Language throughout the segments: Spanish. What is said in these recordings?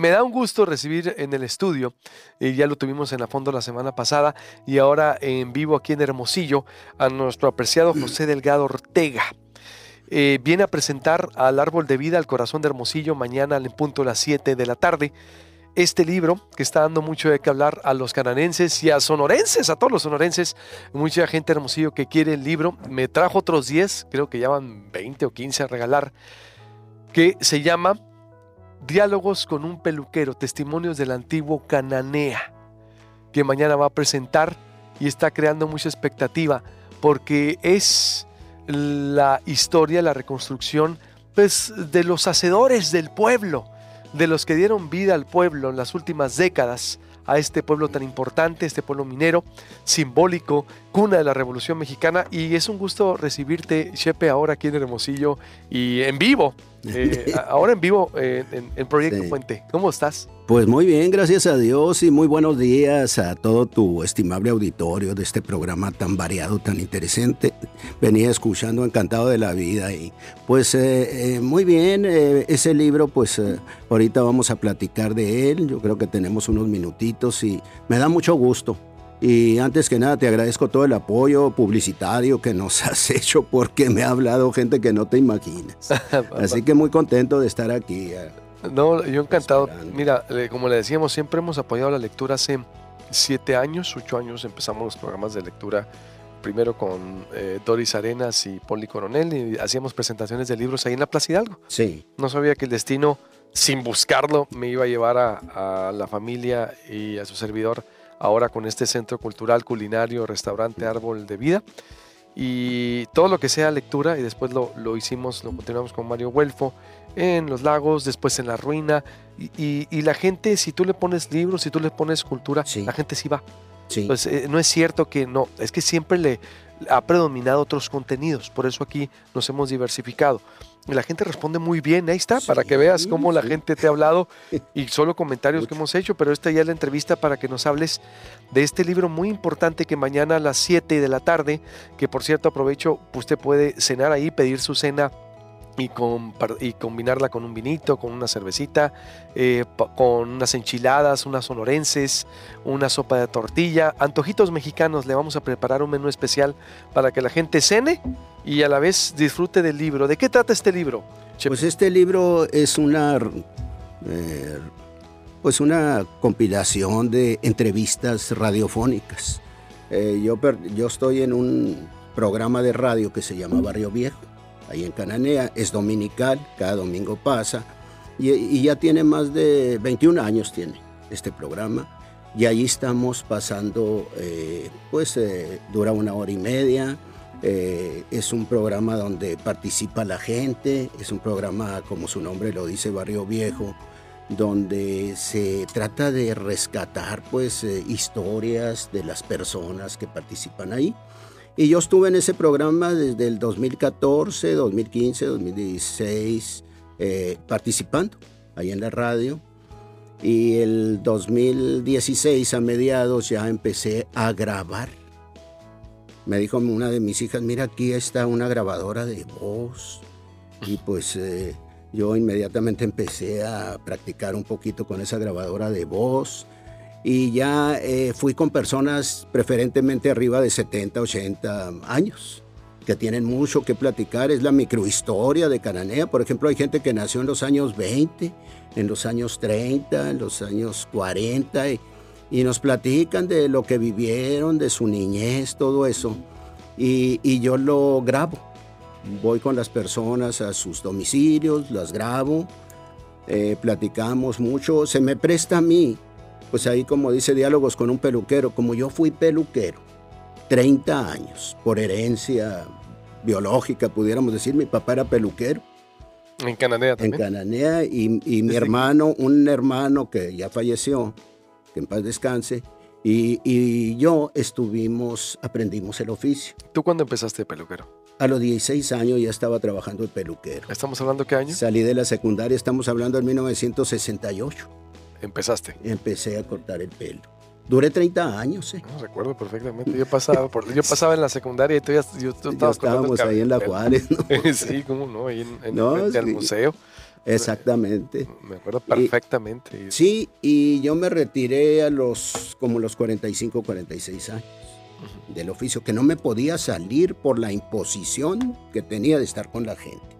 Me da un gusto recibir en el estudio, y ya lo tuvimos en la fondo la semana pasada y ahora en vivo aquí en Hermosillo, a nuestro apreciado José Delgado Ortega. Eh, viene a presentar al Árbol de Vida al Corazón de Hermosillo mañana en punto a las 7 de la tarde. Este libro que está dando mucho de qué hablar a los cananenses y a sonorenses, a todos los sonorenses, mucha gente Hermosillo que quiere el libro. Me trajo otros 10, creo que ya van 20 o 15 a regalar, que se llama Diálogos con un peluquero, testimonios del antiguo Cananea, que mañana va a presentar y está creando mucha expectativa porque es la historia, la reconstrucción pues, de los hacedores del pueblo, de los que dieron vida al pueblo en las últimas décadas, a este pueblo tan importante, este pueblo minero, simbólico, cuna de la Revolución Mexicana. Y es un gusto recibirte, Chepe, ahora aquí en Hermosillo y en vivo. Eh, ahora en vivo eh, en, Proyecto Puente. ¿Cómo estás? Pues muy bien, gracias a Dios y muy buenos días a todo tu estimable auditorio de este programa tan variado, tan interesante. Venía escuchando encantado de la vida y pues eh, muy bien, ese libro pues ahorita vamos a platicar de él, yo creo que tenemos unos minutitos y me da mucho gusto y antes que nada te agradezco todo el apoyo publicitario que nos has hecho porque me ha hablado gente que no te imaginas. Así que muy contento de estar aquí. No, yo encantado. Mira, como le decíamos, siempre hemos apoyado la lectura hace siete años, ocho años empezamos los programas de lectura primero con eh, Doris Arenas y Poli Coronel y hacíamos presentaciones de libros ahí en la Plaza Hidalgo. Sí. No sabía que el destino, sin buscarlo, me iba a llevar a, a la familia y a su servidor ahora con este centro cultural, culinario, restaurante Árbol de Vida. Y todo lo que sea lectura, y después lo, hicimos, lo continuamos con Mario Huelfo en Los Lagos, después en La Ruina. Y, la gente, si tú le pones libros, si tú le pones cultura, la gente sí va. Sí. Pues no es cierto que no, es que siempre le ha predominado otros contenidos, por eso aquí nos hemos diversificado. Y la gente responde muy bien, ahí está, para que veas cómo la gente te ha hablado y solo comentarios que hemos hecho, pero esta ya es la entrevista para que nos hables de este libro muy importante que mañana a las 7 de la tarde, que por cierto aprovecho, usted puede cenar ahí, pedir su cena y, combinarla con un vinito, con una cervecita, eh, con unas enchiladas, unas sonorenses, una sopa de tortilla, antojitos mexicanos. Le vamos a preparar un menú especial para que la gente cene y a la vez disfrute del libro. ¿De qué trata este libro? Pues este libro es una, eh, pues una compilación de entrevistas radiofónicas. Eh, yo, yo estoy en un programa de radio que se llama Barrio Viejo ahí en Cananea, es dominical, cada domingo pasa, y, ya tiene más de 21 años tiene este programa, y ahí estamos pasando, eh, pues eh, dura una hora y media, eh, es un programa donde participa la gente, es un programa, como su nombre lo dice, Barrio Viejo, donde se trata de rescatar pues historias de las personas que participan ahí. Y yo estuve en ese programa desde el 2014, 2015, 2016, participando ahí en la radio. Y el 2016 a mediados ya empecé a grabar. Me dijo una de mis hijas, mira, aquí está una grabadora de voz. Y pues eh, yo inmediatamente empecé a practicar un poquito con esa grabadora de voz y ya eh, fui con personas preferentemente arriba de 70, 80 años que tienen mucho que platicar. Es la microhistoria de Cananea. Por ejemplo, hay gente que nació en los años 20, en los años 30, en los años 40 y, y nos platican de lo que vivieron, de su niñez, todo eso. Y, y yo lo grabo. Voy con las personas a sus domicilios, las grabo, eh, platicamos mucho. Se me presta a mí pues ahí como dice diálogos con un peluquero, como yo fui peluquero, 30 años, por herencia biológica, pudiéramos decir, mi papá era peluquero. En Cananea también. En Cananea y, mi hermano, un hermano que ya falleció, que en paz descanse, y, y, yo estuvimos, aprendimos el oficio. ¿Tú cuándo empezaste de peluquero? A los 16 años ya estaba trabajando de peluquero. ¿Estamos hablando qué año? Salí de la secundaria, estamos hablando del 1968 empezaste? Empecé a cortar el pelo. Duré 30 años, ¿eh? No, recuerdo perfectamente. Yo pasaba, por, yo pasaba en la secundaria y tú, ya, estábamos ahí en la Juárez, ¿no? sí, cómo no, ahí en, el museo. Exactamente. Me acuerdo perfectamente. sí, y yo me retiré a los como los 45, 46 años del oficio, que no me podía salir por la imposición que tenía de estar con la gente.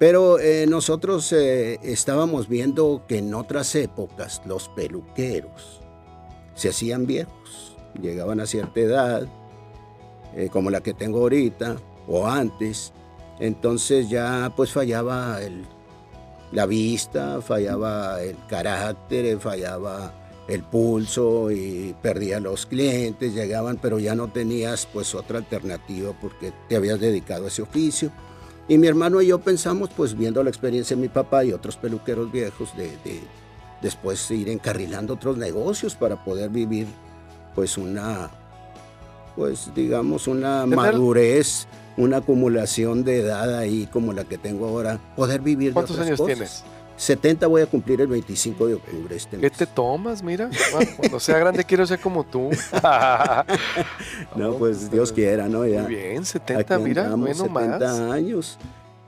Pero eh, nosotros eh, estábamos viendo que en otras épocas los peluqueros se hacían viejos, llegaban a cierta edad, eh, como la que tengo ahorita, o antes, entonces ya pues fallaba el, la vista, fallaba el carácter, fallaba el pulso y perdía los clientes, llegaban, pero ya no tenías pues otra alternativa porque te habías dedicado a ese oficio. Y mi hermano y yo pensamos, pues viendo la experiencia de mi papá y otros peluqueros viejos, de, de después ir encarrilando otros negocios para poder vivir pues una, pues digamos, una madurez, una acumulación de edad ahí como la que tengo ahora, poder vivir ¿Cuántos de años tienes? 70 voy a cumplir el 25 de octubre este mes. ¿Qué te tomas? Mira, cuando sea grande quiero ser como tú. no, pues Dios quiera, ¿no? Ya. Muy bien, 70, mira, menos 70 años.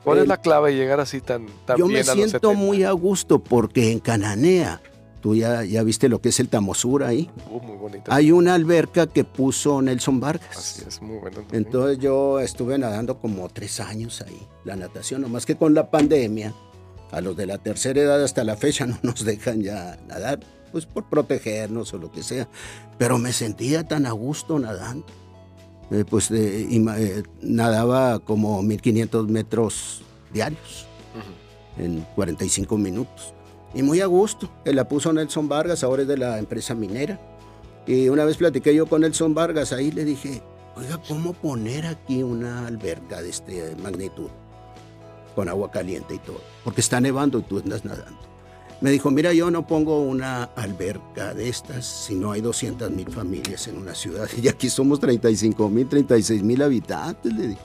¿Cuál es la clave de llegar así tan, tan yo bien Yo me siento muy a gusto porque en Cananea, tú ya, ya viste lo que es el Tamosura ahí. Uh, muy bonito. Hay una alberca que puso Nelson Vargas. Así es, muy bueno. También. Entonces yo estuve nadando como tres años ahí, la natación, nomás que con la pandemia a los de la tercera edad hasta la fecha no nos dejan ya nadar, pues por protegernos o lo que sea. Pero me sentía tan a gusto nadando. Eh, pues eh, eh, nadaba como 1500 metros diarios uh -huh. en 45 minutos. Y muy a gusto. La puso Nelson Vargas, ahora es de la empresa minera. Y una vez platiqué yo con Nelson Vargas, ahí le dije, oiga, ¿cómo poner aquí una alberca de esta magnitud? Con agua caliente y todo, porque está nevando y tú andas nadando. Me dijo, mira, yo no pongo una alberca de estas si no hay 200 mil familias en una ciudad. Y aquí somos 35 mil, 36 mil habitantes. Le dije.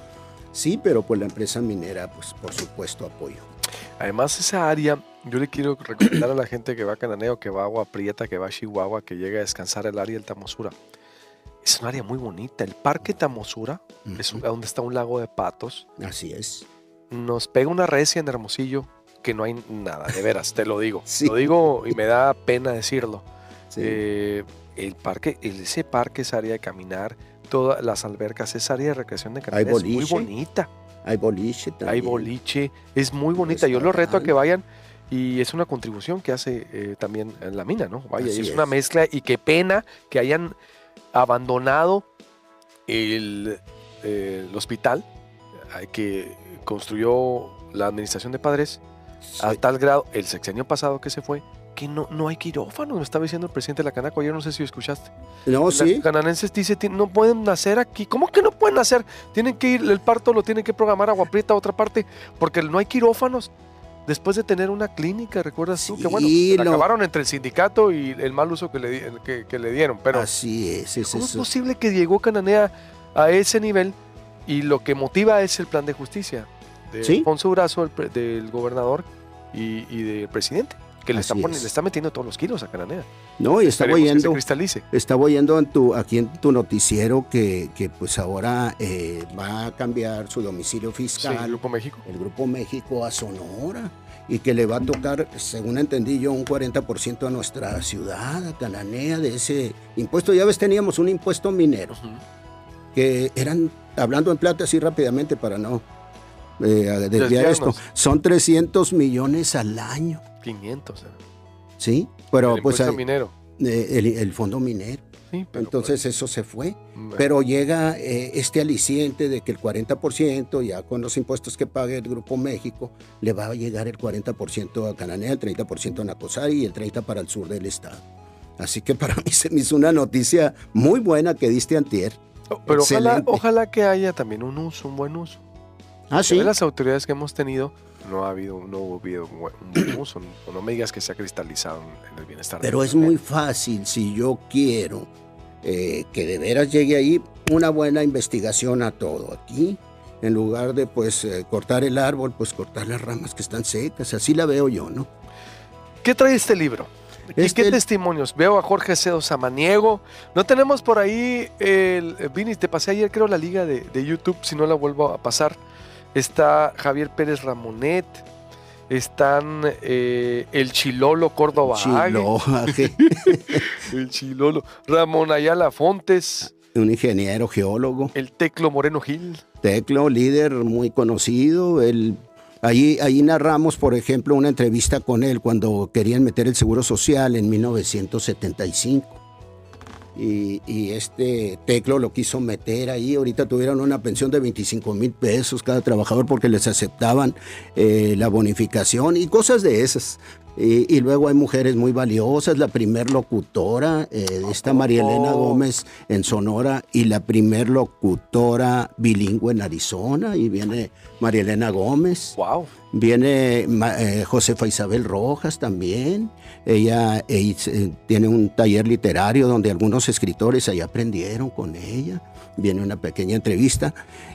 Sí, pero pues la empresa minera, pues por supuesto apoyo. Además, esa área, yo le quiero recomendar a la gente que va a Cananeo, que va a Agua Prieta, que va a Chihuahua, que llega a descansar el área del Tamosura. Es un área muy bonita. El Parque Tamosura uh -huh. es donde está un lago de patos. Así es nos pega una recia en Hermosillo que no hay nada, de veras, te lo digo. Sí. Lo digo y me da pena decirlo. Sí. Eh, el parque, ese parque es área de caminar, todas las albercas, es área de recreación de caminar. Es muy bonita. Hay boliche también. Hay boliche, es muy bonita. Yo lo reto a que vayan y es una contribución que hace eh, también la mina, ¿no? Vaya, es, es una mezcla y qué pena que hayan abandonado el, eh, el hospital, que construyó la administración de padres sí. a tal grado, el sexenio pasado que se fue, que no, no hay quirófanos, me estaba diciendo el presidente de la Canaco, ayer no sé si escuchaste. No, Los sí. cananenses dice, no pueden nacer aquí. ¿Cómo que no pueden nacer? Tienen que ir, el parto lo tienen que programar Agua Prieta a otra parte, porque no hay quirófanos. Después de tener una clínica, ¿recuerdas sí, tú? Que bueno, lo... acabaron entre el sindicato y el mal uso que le, que, que le dieron. Pero Así es, es ¿cómo eso. es posible que llegó Cananea a ese nivel y lo que motiva es el plan de justicia? de ¿Sí? Alfonso Brazo, el, del gobernador y, y, del presidente, que le está, poniendo, le está, metiendo todos los kilos a Cananea. No, y estaba oyendo, estaba oyendo en tu, aquí en tu noticiero que, que pues ahora eh, va a cambiar su domicilio fiscal. Sí, el Grupo México. El Grupo México a Sonora. Y que le va a tocar, según entendí yo, un 40% a nuestra ciudad, a Cananea, de ese impuesto. Ya ves, teníamos un impuesto minero, uh -huh. que eran, hablando en plata así rápidamente para no eh, desviar esto. Son 300 millones al año. 500. Eh. Sí, pero el pues... Hay, minero. Eh, el, el, fondo minero. Sí, Entonces pues, eso se fue. Bueno. Pero llega eh, este aliciente de que el 40%, ya con los impuestos que pague el Grupo México, le va a llegar el 40% a Cananea, el 30% a Nacosari y el 30% para el sur del estado. Así que para mí se me hizo una noticia muy buena que diste antier. Pero ojalá, ojalá, que haya también un uso, un buen uso. Ah, sí. De las autoridades que hemos tenido, no ha habido, no ha habido un buen uso. no me digas que se ha cristalizado en el bienestar. Pero es muy fácil si yo quiero eh, que de veras llegue ahí una buena investigación a todo. Aquí, en lugar de pues eh, cortar el árbol, pues cortar las ramas que están secas. Así la veo yo, ¿no? ¿Qué trae este libro? Este- ¿Qué testimonios? Veo a Jorge Cedo Samaniego. No tenemos por ahí el. Vini, te pasé ayer, creo, la liga de, de YouTube, si no la vuelvo a pasar. Está Javier Pérez Ramonet. están eh, el Chilolo Córdoba. Chilo, el Chilolo. Ramón Ayala Fontes. Un ingeniero geólogo. El Teclo Moreno Gil. Teclo, líder muy conocido. El, ahí, ahí narramos, por ejemplo, una entrevista con él cuando querían meter el Seguro Social en 1975 y, este Teclo lo quiso meter ahí. Ahorita tuvieron una pensión de 25 mil pesos cada trabajador porque les aceptaban eh, la bonificación y cosas de esas. Y, luego hay mujeres muy valiosas, la primer locutora, eh, esta María Elena oh. Gómez en Sonora y la primer locutora bilingüe en Arizona, y viene María Elena Gómez. Wow. Viene eh, Josefa Isabel Rojas también. Ella, eh, tiene un taller literario donde algunos escritores ahí aprendieron con ella. Viene una pequeña entrevista.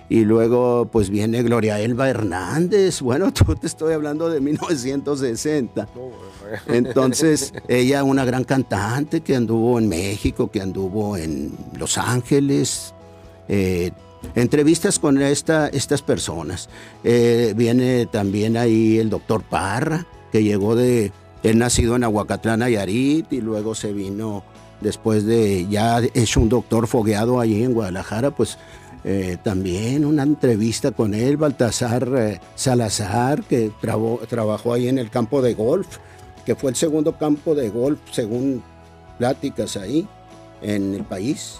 Y luego pues viene Gloria Elba Hernández. Bueno, tú te estoy hablando de 1960. Entonces, ella una gran cantante que anduvo en México, que anduvo en Los Ángeles. Eh, entrevistas con esta, estas personas. Eh, viene también ahí el doctor Parra, que llegó de, él nacido en Aguacatlán, Nayarit, y luego se vino después de ya hecho un doctor fogueado allí en Guadalajara, pues eh, también una entrevista con él, Baltasar eh, Salazar, que trabajó ahí en el campo de golf, que fue el segundo campo de golf, según pláticas ahí en el país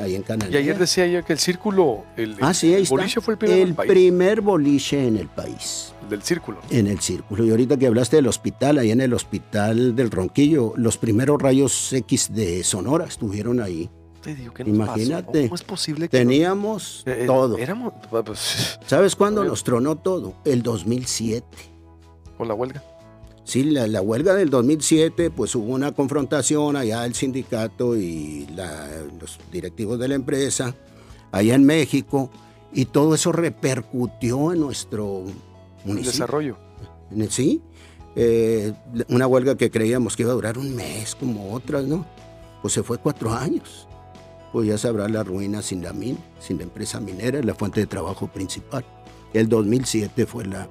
ahí en Canadá. Y ayer decía yo que el círculo, el, ah, boliche fue el el primer boliche en el país. Del círculo. En el círculo. Y ahorita que hablaste del hospital, ahí en el hospital del Ronquillo, los primeros rayos X de Sonora estuvieron ahí. Te digo, que Imagínate. ¿Cómo es posible que Teníamos eh, eh, todo. Éramos, pues, ¿Sabes cuándo nos tronó todo? El 2007. ¿Con la huelga? Sí, la, huelga del 2007, pues hubo una confrontación allá el sindicato y los directivos de la empresa, allá en México, y todo eso repercutió en nuestro municipio. desarrollo. Sí, eh, una huelga que creíamos que iba a durar un mes como otras, ¿no? Pues se fue cuatro años. Pues ya sabrá la ruina sin la mina, sin la empresa minera, la fuente de trabajo principal. El 2007 fue la...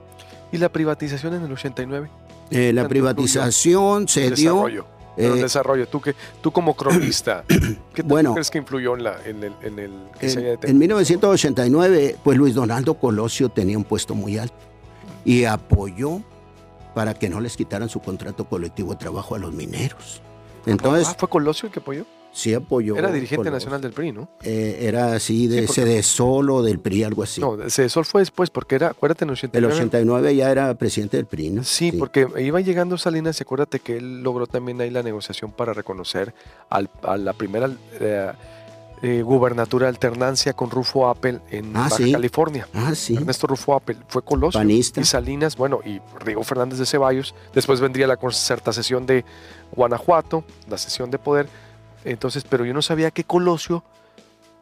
¿Y la privatización en el 89? Eh, la privatización se dio... Desarrollo. el eh, desarrollo, tú, que, tú como cronista, ¿qué crees que influyó en, la, en el... En, el en, 1989, pues Luis Donaldo Colosio tenía un puesto muy alto y apoyó para que no les quitaran su contrato colectivo de trabajo a los mineros. Entonces, ah, ¿Fue Colosio el que apoyó? Sí apoyó. Era dirigente nacional del PRI, ¿no? Eh, era así, de sí, solo del PRI, algo así. No, Cedesol fue después, porque era, acuérdate, en el 89. El 89 ya era presidente del PRI, ¿no? Sí, porque iba llegando Salinas y acuérdate que él logró también ahí la negociación para reconocer al, a la primera eh, eh, gubernatura alternancia con Rufo Appel en ah, Baja California. Ah, sí. Ernesto Rufo Appel fue Colosio. Panista. Y Salinas, bueno, y Rigo Fernández de Ceballos. Después vendría la concertación de Guanajuato, la sesión de poder entonces, pero yo no sabía que Colosio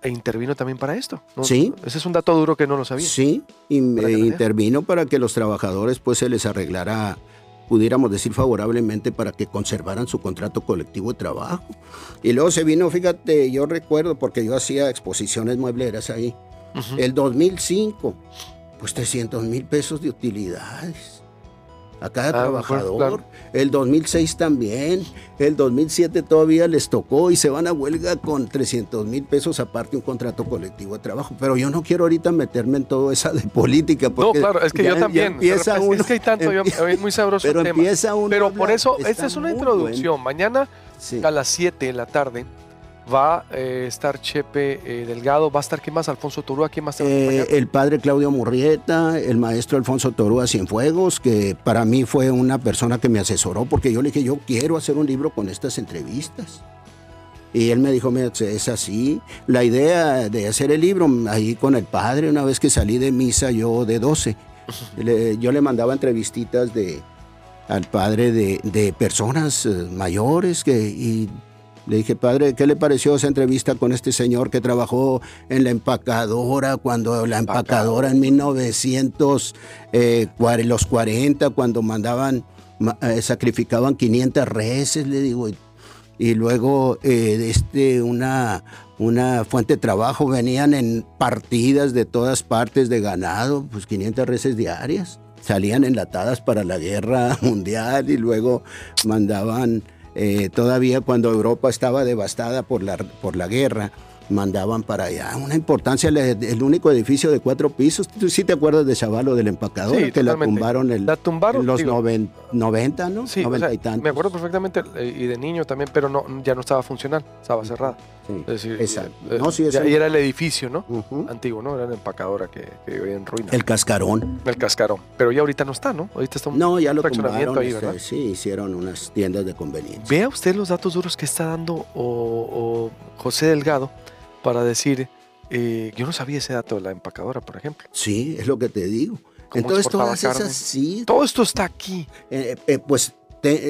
intervino también para esto. Sí. Ese es un dato duro que no lo sabía. Sí, y, intervino para que los trabajadores pues se les arreglara, pudiéramos decir favorablemente, para que conservaran su contrato colectivo de trabajo. Y luego se vino, fíjate, yo recuerdo, porque yo hacía exposiciones muebleras ahí, el 2005, pues 300 mil pesos de utilidades a cada ah, trabajador. El 2006 también, el 2007 todavía les tocó y se van a huelga con 300 mil pesos aparte un contrato colectivo de trabajo. Pero yo no quiero ahorita meterme en todo esa de política. Porque no, claro, es que yo también. es que hay tanto, es muy sabroso pero el tema. Empieza uno pero por eso, esta es una introducción. Mañana a las 7 de la tarde va a eh, estar Chepe eh, Delgado, va a estar, ¿quién más? Alfonso Torúa, ¿quién más? Eh, el padre Claudio Murrieta, el maestro Alfonso Torúa Cienfuegos, que para mí fue una persona que me asesoró, porque yo le dije, yo quiero hacer un libro con estas entrevistas. Y él me dijo, mira, es así. La idea de hacer el libro, ahí con el padre, una vez que salí de misa yo de 12, yo le mandaba entrevistitas de, al padre de, de personas mayores que, y le dije, padre, ¿qué le pareció esa entrevista con este señor que trabajó en la empacadora, cuando la empacadora en 1900, eh, los 40, cuando mandaban, eh, sacrificaban 500 reses, le digo, y, luego eh, este, una, una fuente de trabajo, venían en partidas de todas partes de ganado, pues 500 reses diarias. salían enlatadas para la guerra mundial y luego mandaban, eh, todavía cuando Europa estaba devastada por la, por la guerra, mandaban para allá. Una importancia, el, único edificio de cuatro pisos. ¿Tú sí te acuerdas de Chavalo del empacador? que la tumbaron, el, la tumbaron en los 90, ¿no? Sí, 90 y tantos. Me acuerdo perfectamente, eh, y de niño también, pero no, ya no estaba funcional, estaba cerrada. Sí, es decir, exacto. Eh, no, sí, y era el edificio, ¿no? Antiguo, ¿no? Era la empacadora que, que vivía en ruina. El cascarón. El cascarón. Pero ya ahorita no está, ¿no? Ahorita está un No, ya lo tumbaron. Ahí, este, sí, hicieron unas tiendas de conveniencia. Vea usted los datos duros que está dando o José Delgado para decir, eh, yo no sabía ese dato de la empacadora, por ejemplo. Sí, es lo que te digo. Entonces todas esas sí. Todo esto está aquí. Eh, eh, pues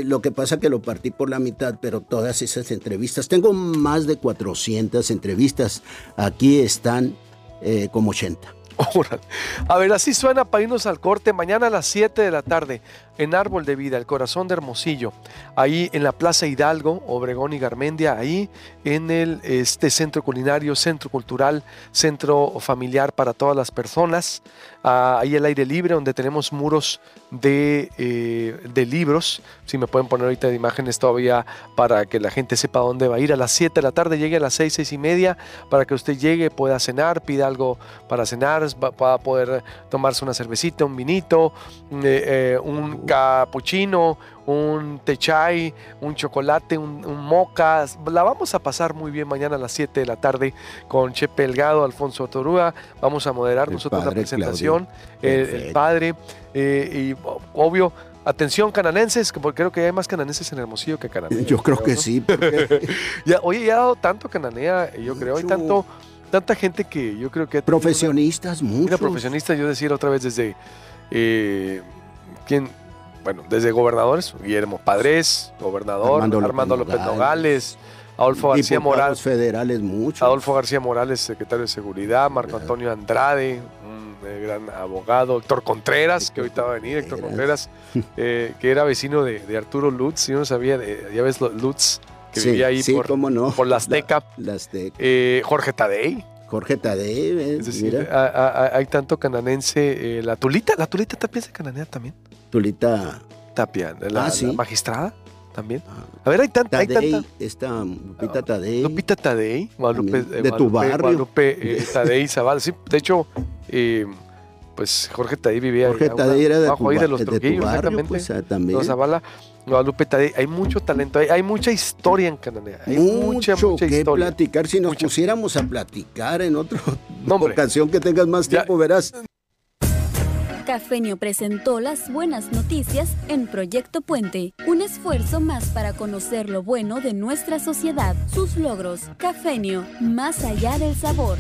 lo que pasa que lo partí por la mitad, pero todas esas entrevistas, tengo más de 400 entrevistas, aquí están como 80. A ver, así suena para irnos al corte. Mañana a las 7 de la tarde en Árbol de Vida, el corazón de Hermosillo, ahí en la Plaza Hidalgo, Obregón y Garmendia, ahí en el este centro culinario, centro cultural, centro familiar para todas las personas, ahí el aire libre donde tenemos muros de, eh, de, libros, si me pueden poner ahorita de imágenes todavía para que la gente sepa dónde va a ir a las 7 de la tarde, llegue a las 6, 6 y media, para que usted llegue, pueda cenar, pida algo para cenar, va, a poder tomarse una cervecita, un vinito, eh, eh, un capuchino, un techay, un chocolate, un, moca. La vamos a pasar muy bien mañana a las 7 de la tarde con Chepe Elgado, Alfonso Torúa. Vamos a moderar nosotros la presentación. El, padre, eh, y obvio, Atención cananenses, porque creo que hay más cananenses en Hermosillo que cananea. Yo creo, que sí. ya, oye, ya ha dado tanto cananea, yo creo, hay tanto, tanta gente que yo creo que... Profesionistas, muchos. profesionistas, yo decir otra vez desde... Eh, ¿Quién? bueno, desde gobernadores, Guillermo Padres, gobernador, Armando, López, Nogales, Adolfo García Morales. federales muchos. Adolfo García Morales, secretario de Seguridad, Marco Antonio Andrade, eh, gran abogado, Héctor Contreras, que ahorita va a venir, Héctor Contreras, eh, que era vecino de, Arturo Lutz, yo no sabía, ya ves Lutz, que vivía ahí por, por la Azteca. Eh, Jorge Tadei. Jorge Tadei, es decir, hay tanto cananense, la Tulita, la Tulita también es cananea también. Tulita Tapia, la, ah, magistrada también. Ah. A ver, hay tanta. Tadei, hay tanta... Esta Lupita Tadei. Lupita Tadei, Guadalupe, de tu barrio. Guadalupe eh, Tadei Zavala. Sí, de hecho, eh, pues Jorge Tadei vivía Jorge Tadei era de, tu, ahí de los de tu barrio, pues, ah, también. Los Zavala, Guadalupe Tadei, hay mucho talento, hay, hay mucha historia en Cananea. Hay mucho mucha, mucha que platicar. Si nos pusiéramos a platicar en otra ocasión que tengas más tiempo, verás. Cafenio presentó las buenas noticias en Proyecto Puente, un esfuerzo más para conocer lo bueno de nuestra sociedad, sus logros. Cafenio, más allá del sabor.